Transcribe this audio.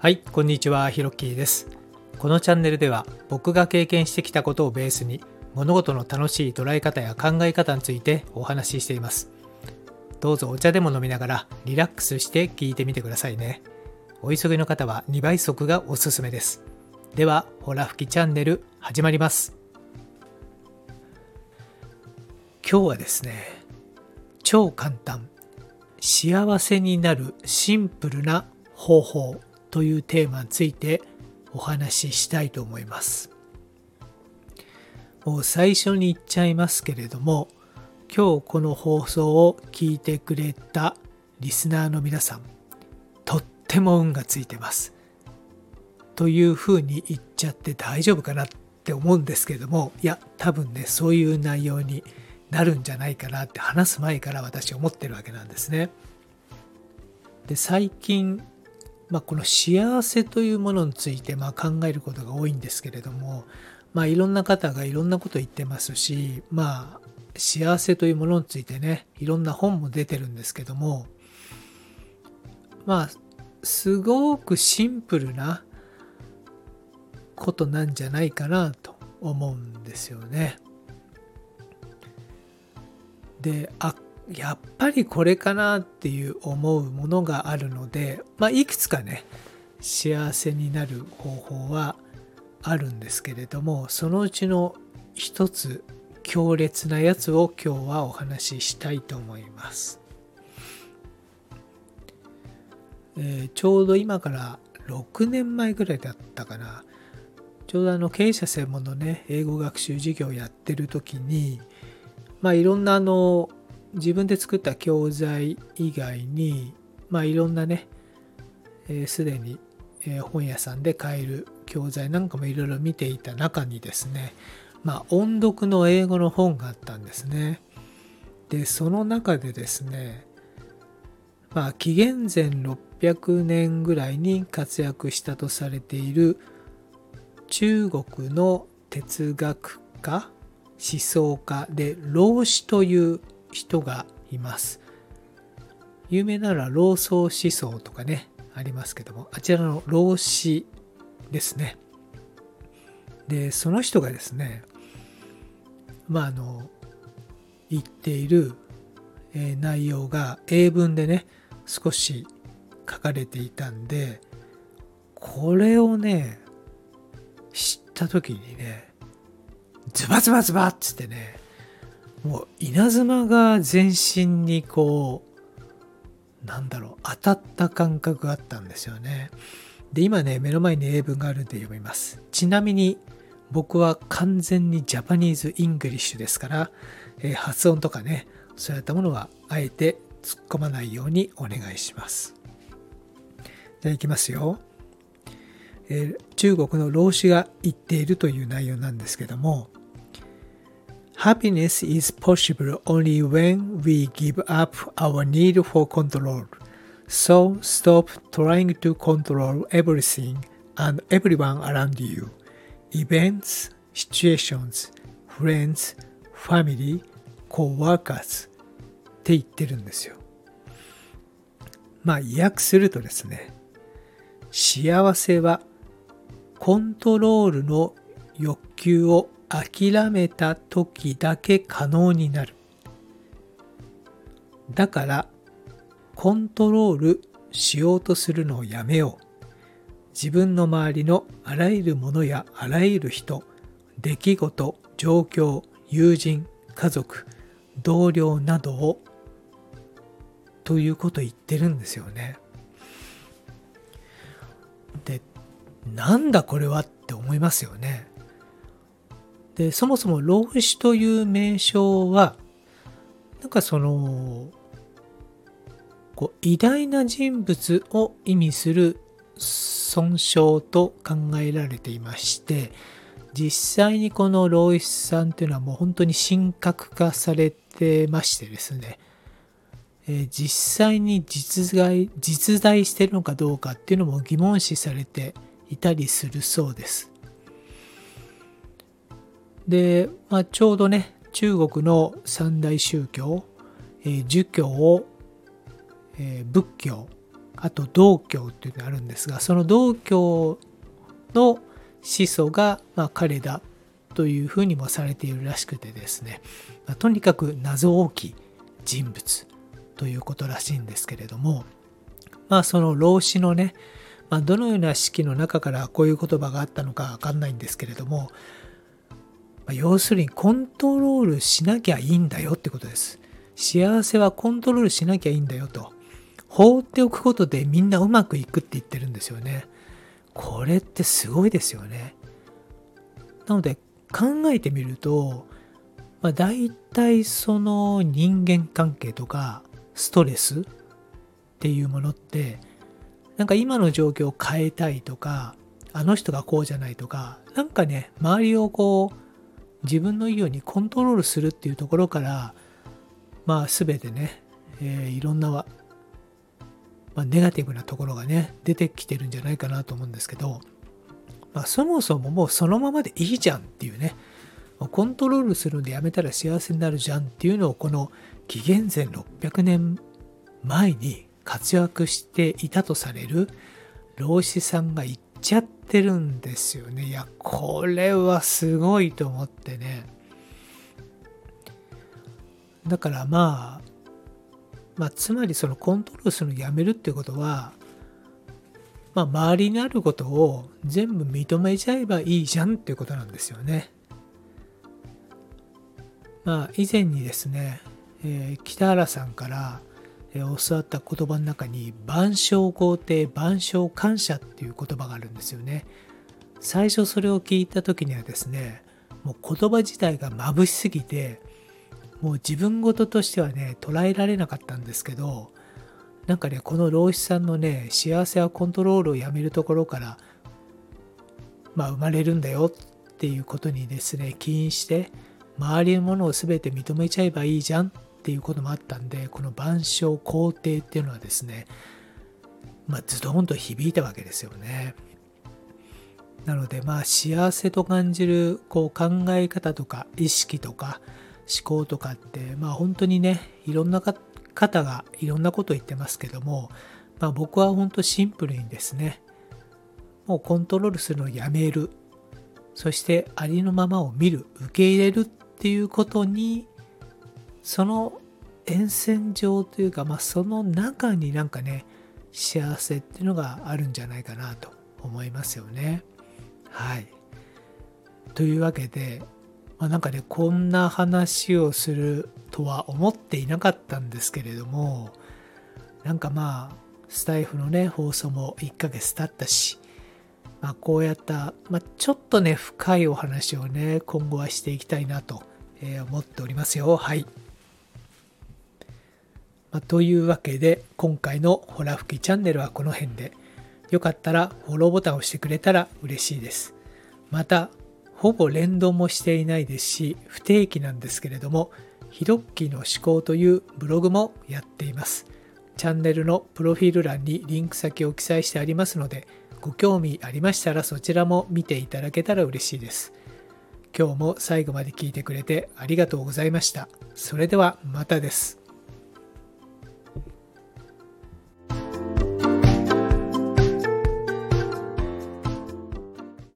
はい、こんにちは、ひろっきーです。このチャンネルでは僕が経験してきたことをベースに物事の楽しい捉え方や考え方についてお話ししています。どうぞお茶でも飲みながらリラックスして聞いてみてくださいね。お急ぎの方は2倍速がおすすめです。では、ほら吹きチャンネル始まります。今日はですね、超簡単、幸せになるシンプルな方法というテーマについてお話ししたいと思います。もう最初に言っちゃいますけれども、今日この放送を聞いてくれたリスナーの皆さん、とっても運がついてます。というふうに言っちゃって大丈夫かなって思うんですけども、いや、多分ね、そういう内容になるんじゃないかなって話す前から私思ってるわけなんですね。で、最近、まあ、この幸せというものについてま考えることが多いんですけれども、まあ、いろんな方がいろんなこと言ってますし、まあ、幸せというものについてねいろんな本も出てるんですけどもまあすごくシンプルなことなんじゃないかなと思うんですよね。であやっぱりこれかなっていう思うものがあるので、まあ、いくつかね幸せになる方法はあるんですけれどもそのうちの一つ強烈なやつを今日はお話ししたいと思います、えーちょうど今から6年前ぐらいだったかな。ちょうどあの経営者専門のね英語学習授業をやってる時にまあいろんなあの自分で作った教材以外にまあいろんなねすで、に、えー本屋さんで買える教材なんかもいろいろ見ていた中にですねまあ音読の英語の本があったんですね。でその中でですねまあ紀元前600年ぐらいに活躍したとされている中国の哲学家思想家で老子という人がいます。有名なのは老荘思想とかねありますけどもあちらの老子ですね。でその人がですねまああの言っている、内容が英文でね少し書かれていたんでこれをね知った時にねズバズバズバっつってねもう稲妻が全身にこうなんだろう当たった感覚があったんですよね。で今ね目の前に英文があるんで読みます。ちなみに僕は完全に Japanese English ですから、えー発音とかねそういったものはあえて突っ込まないようにお願いします。じゃあいきますよ、えー中国の老子が言っているという内容なんですけども Happiness is possible only when we give up our need for control. So stop trying to control everything and everyone around you. Events, situations, friends, family, co-workers って言ってるんですよ。まあ、訳するとですね、幸せはコントロールの欲求を諦めた時だけ可能になる。だから、コントロールしようとするのをやめよう。自分の周りのあらゆるものやあらゆる人、出来事、状況、友人、家族、同僚などをということ言ってるんですよね。で、なんだこれはって思いますよね。で、そもそも老子という名称は、なんかその、こう偉大な人物を意味する尊称と考えられていまして、実際にこの老子さんというのはもう本当に神格化されてましてですね、え実際に実在実在してるのかどうかっていうのも疑問視されていたりするそうです。で、まあ、ちょうどね中国の三大宗教、えー儒教を、えー仏教あと道教っていうのがあるんですがその道教の始祖が、まあ、彼だというふうにもされているらしくてですね、まあ、とにかく謎多き人物ということらしいんですけれどもまあその老子のね、まあ、どのような式の中からこういう言葉があったのかわかんないんですけれども、まあ、要するにコントロールしなきゃいいんだよってことです。幸せはコントロールしなきゃいいんだよと。放っておくことでみんなうまくいくって言ってるんですよね。これってすごいですよね。なので考えてみると、まあ、大体その人間関係とかストレスっていうものってなんか今の状況を変えたいとかあの人がこうじゃないとかなんかね周りをこう自分のいいようにコントロールするっていうところからまあ全てね、えー、いろんな、まあ、ネガティブなところがね出てきてるんじゃないかなと思うんですけど、まあ、そもそももうそのままでいいじゃんっていうねコントロールするのでやめたら幸せになるじゃんっていうのをこの紀元前600年前に活躍していたとされる老子さんが言っちゃってるんですよね。いや、これはすごいと思ってね。だからまあ、まあ、つまりそのコントロールするのやめるっていうことは、まあ、周りにあることを全部認めちゃえばいいじゃんっていうことなんですよね。まあ、以前にですね、えー、北原さんから、え教わった言葉の中に万象肯定万象感謝っていう言葉があるんですよね。最初それを聞いた時にはですねもう言葉自体が眩しすぎてもう自分事としてはね捉えられなかったんですけどなんかねこの老子さんのね幸せはコントロールをやめるところからまあ生まれるんだよっていうことにですね起因して周りのものを全て認めちゃえばいいじゃんっていうこともあったんでこの万象肯定っていうのはですねまあズドンと響いたわけですよね。なのでまあ幸せと感じるこう考え方とか意識とか思考とかってまあ本当にねいろんな方がいろんなことを言ってますけども、まあ、僕は本当シンプルにですねもうコントロールするのをやめるそしてありのままを見る受け入れるっていうことにその沿線上というか、まあ、その中になんかね幸せっていうのがあるんじゃないかなと思いますよね。はい。というわけで、まあ、なんかねこんな話をするとは思っていなかったんですけれどもなんかまあスタイフのね放送も1ヶ月経ったし、まあ、こうやった、まあ、ちょっとね深いお話をね今後はしていきたいなと思っておりますよ。はい。まあ、というわけで今回のホラ吹きチャンネルはこの辺で。よかったらフォローボタンを押してくれたら嬉しいです。またほぼ連動もしていないですし不定期なんですけれどもヒロッキーの思考というブログもやっています。チャンネルのプロフィール欄にリンク先を記載してありますのでご興味ありましたらそちらも見ていただけたら嬉しいです。今日も最後まで聞いてくれてありがとうございました。それではまたです。